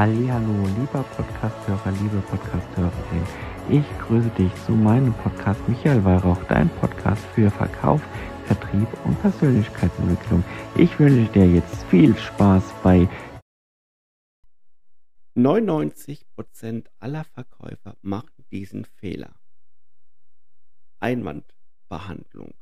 Hallo, lieber Podcasthörer, liebe Podcasthörerin. Ich grüße dich zu meinem Podcast Michael Weihrauch, dein Podcast für Verkauf, Vertrieb und Persönlichkeitsentwicklung. Ich wünsche dir jetzt viel Spaß bei 99% aller Verkäufer machen diesen Fehler. Einwandbehandlung.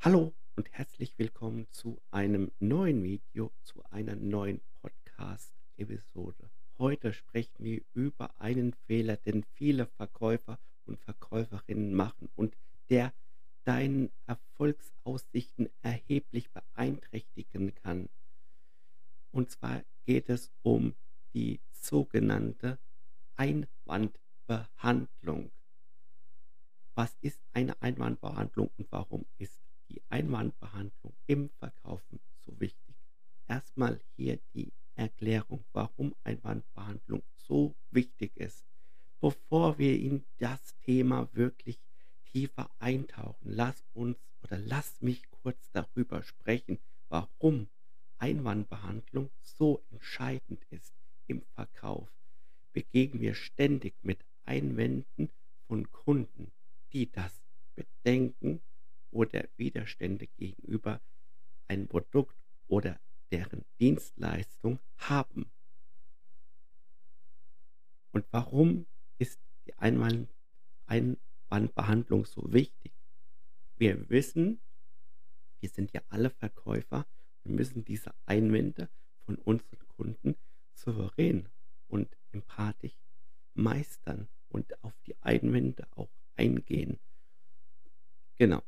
Hallo und herzlich willkommen zu einem neuen Video, zu einer neuen Podcast-Episode. Heute sprechen wir über einen Fehler, den viele Verkäufer und Verkäuferinnen machen und der deinen Erfolgsaussichten erheblich beeinträchtigen kann. Und zwar geht es um die sogenannte Einwandbehandlung. Was ist eine Einwandbehandlung und warum ist die Einwandbehandlung im Verkaufen so wichtig? Erstmal hier die Erklärung, warum Einwandbehandlung so wichtig ist. Bevor wir in das Thema wirklich tiefer eintauchen, lass uns oder lass mich kurz darüber sprechen, warum Einwandbehandlung so entscheidend ist im Verkauf. Begegnen wir ständig mit Einwänden von Kunden, die das Bedenken oder Widerstände gegenüber einem Produkt oder deren Dienstleistung haben. Und warum ist die Einwand Einwandbehandlung so wichtig? Wir wissen, wir sind ja alle Verkäufer, wir müssen diese Einwände von unseren Kunden souverän und empathisch meistern und auf die Einwände auch eingehen. Genau.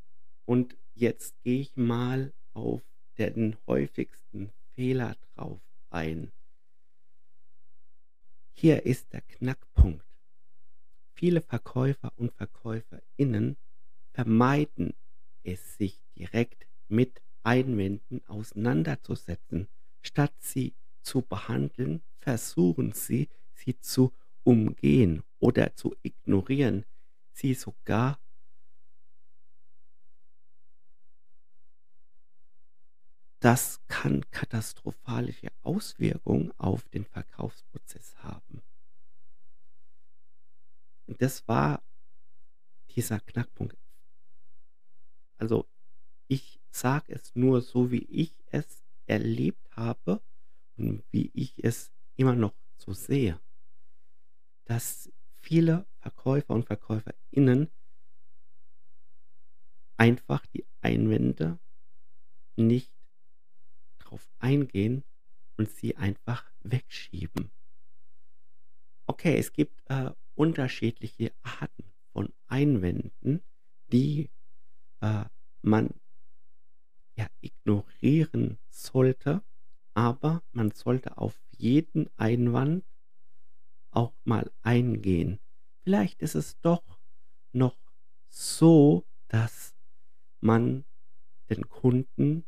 Und jetzt gehe ich mal auf den häufigsten Fehler drauf ein. Hier ist der Knackpunkt. Viele Verkäufer und Verkäuferinnen vermeiden es sich direkt mit Einwänden auseinanderzusetzen. Statt sie zu behandeln, versuchen sie, sie zu umgehen oder zu ignorieren, sie sogar das kann katastrophalische Auswirkungen auf den Verkaufsprozess haben. Und das war dieser Knackpunkt. Also ich sage es nur so, wie ich es erlebt habe und wie ich es immer noch so sehe, dass viele Verkäufer und Verkäuferinnen einfach die Einwände nicht drauf eingehen und sie einfach wegschieben. Okay, es gibt äh, unterschiedliche Arten von Einwänden, die äh, man ja ignorieren sollte, aber man sollte auf jeden Einwand auch mal eingehen. Vielleicht ist es doch noch so, dass man den Kunden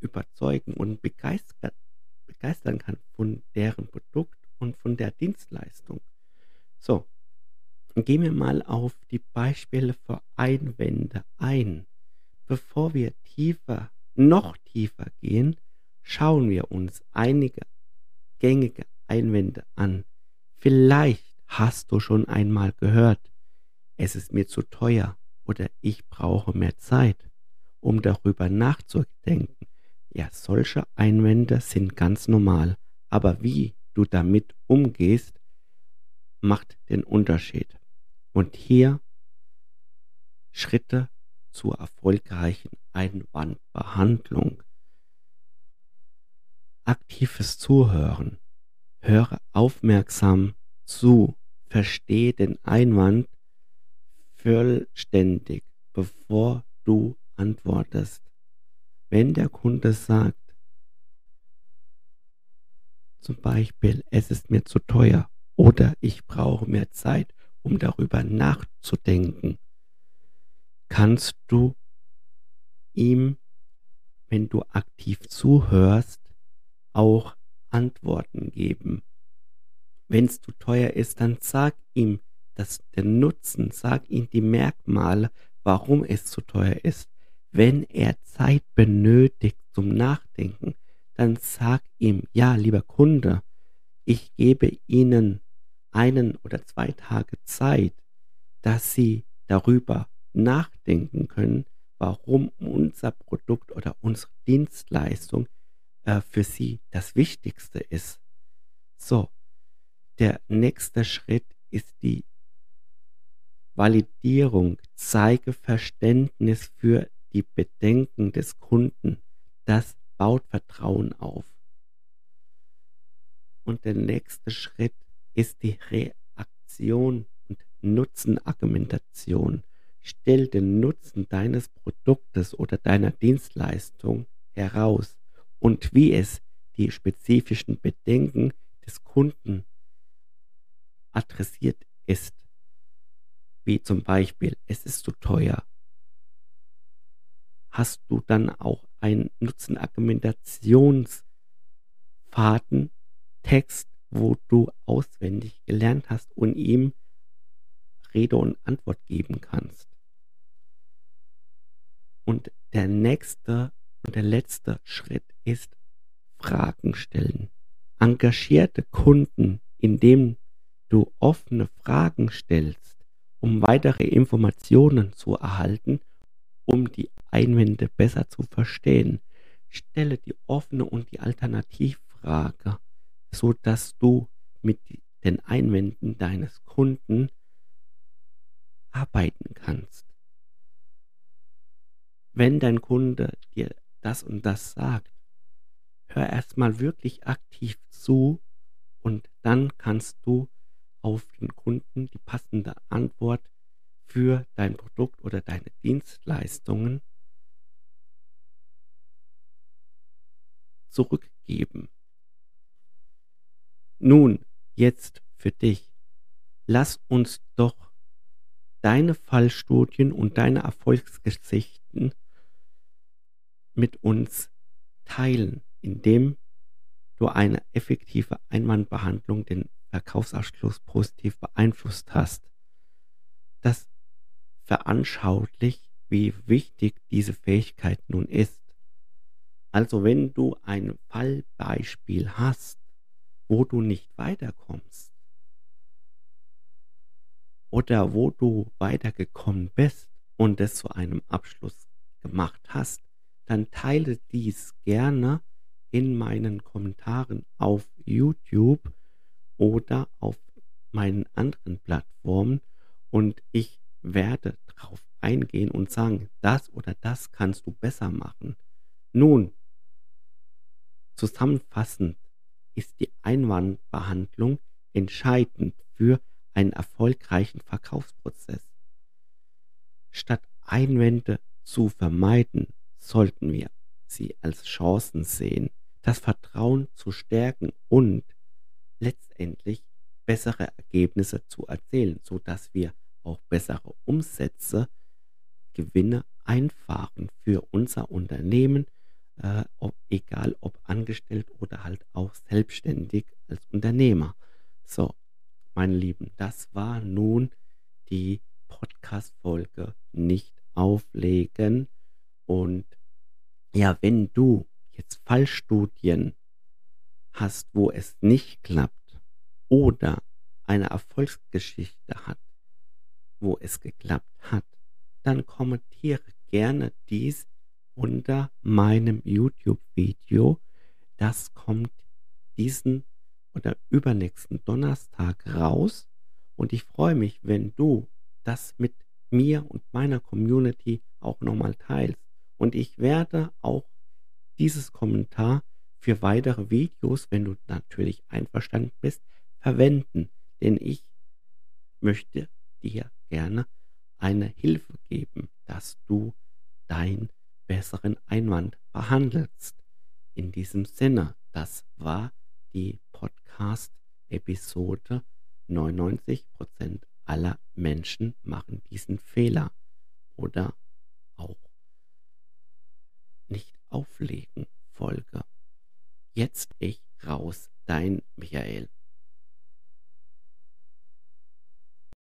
überzeugen und begeistern, begeistern kann von deren Produkt und von der Dienstleistung. So, gehen wir mal auf die Beispiele für Einwände ein. Bevor wir tiefer, noch tiefer gehen, schauen wir uns einige gängige Einwände an. Vielleicht hast du schon einmal gehört, es ist mir zu teuer oder ich brauche mehr Zeit, um darüber nachzudenken. Ja, solche Einwände sind ganz normal, aber wie du damit umgehst, macht den Unterschied. Und hier Schritte zur erfolgreichen Einwandbehandlung. Aktives Zuhören. Höre aufmerksam zu. Verstehe den Einwand vollständig, bevor du antwortest. Wenn der Kunde sagt, zum Beispiel, es ist mir zu teuer oder ich brauche mehr Zeit, um darüber nachzudenken, kannst du ihm, wenn du aktiv zuhörst, auch Antworten geben. Wenn es zu teuer ist, dann sag ihm das, den Nutzen, sag ihm die Merkmale, warum es zu teuer ist. Wenn er Zeit benötigt zum Nachdenken, dann sag ihm, ja, lieber Kunde, ich gebe Ihnen einen oder zwei Tage Zeit, dass Sie darüber nachdenken können, warum unser Produkt oder unsere Dienstleistung äh, für Sie das Wichtigste ist. So, der nächste Schritt ist die Validierung. Zeige Verständnis für die Bedenken des Kunden. Das baut Vertrauen auf. Und der nächste Schritt ist die Reaktion und Nutzenargumentation. Stell den Nutzen deines Produktes oder deiner Dienstleistung heraus und wie es die spezifischen Bedenken des Kunden adressiert ist. Wie zum Beispiel, es ist zu teuer. Hast du dann auch einen Nutzenargumentationsfaden, Text, wo du auswendig gelernt hast und ihm Rede und Antwort geben kannst. Und der nächste und der letzte Schritt ist Fragen stellen. Engagierte Kunden, indem du offene Fragen stellst, um weitere Informationen zu erhalten, um die Einwände besser zu verstehen. Stelle die offene und die Alternativfrage, so dass du mit den Einwänden deines Kunden arbeiten kannst. Wenn dein Kunde dir das und das sagt, hör erstmal wirklich aktiv zu und dann kannst du auf den Kunden die passende Antwort für dein Produkt oder deine Dienstleistungen zurückgeben. Nun, jetzt für dich. Lass uns doch deine Fallstudien und deine Erfolgsgeschichten mit uns teilen, indem du eine effektive Einwandbehandlung den Verkaufsabschluss positiv beeinflusst hast. Das veranschaulicht, wie wichtig diese Fähigkeit nun ist. Also wenn du ein Fallbeispiel hast, wo du nicht weiterkommst, oder wo du weitergekommen bist und es zu einem Abschluss gemacht hast, dann teile dies gerne in meinen Kommentaren auf YouTube oder auf meinen anderen Plattformen und ich werde darauf eingehen und sagen, das oder das kannst du besser machen. Nun, zusammenfassend ist die Einwandbehandlung entscheidend für einen erfolgreichen Verkaufsprozess. Statt Einwände zu vermeiden, sollten wir sie als Chancen sehen, das Vertrauen zu stärken und letztendlich bessere Ergebnisse zu erzielen, sodass wir auch bessere Umsätze, Gewinne einfahren für unser Unternehmen, äh, ob, egal ob angestellt oder halt auch selbstständig als Unternehmer. So, meine Lieben, das war nun die Podcast-Folge nicht auflegen. Und ja, wenn du jetzt Fallstudien hast, wo es nicht klappt oder eine Erfolgsgeschichte hat, wo es geklappt hat, dann kommentiere gerne dies unter meinem YouTube-Video. Das kommt diesen oder übernächsten Donnerstag raus. Und ich freue mich, wenn du das mit mir und meiner Community auch nochmal teilst. Und ich werde auch dieses Kommentar für weitere Videos, wenn du natürlich einverstanden bist, verwenden. Denn ich möchte dir gerne eine Hilfe geben, dass du deinen besseren Einwand behandelst. In diesem Sinne, das war die Podcast-Episode 99% aller Menschen machen diesen Fehler oder auch nicht auflegen Folge. Jetzt ich raus, dein Michael.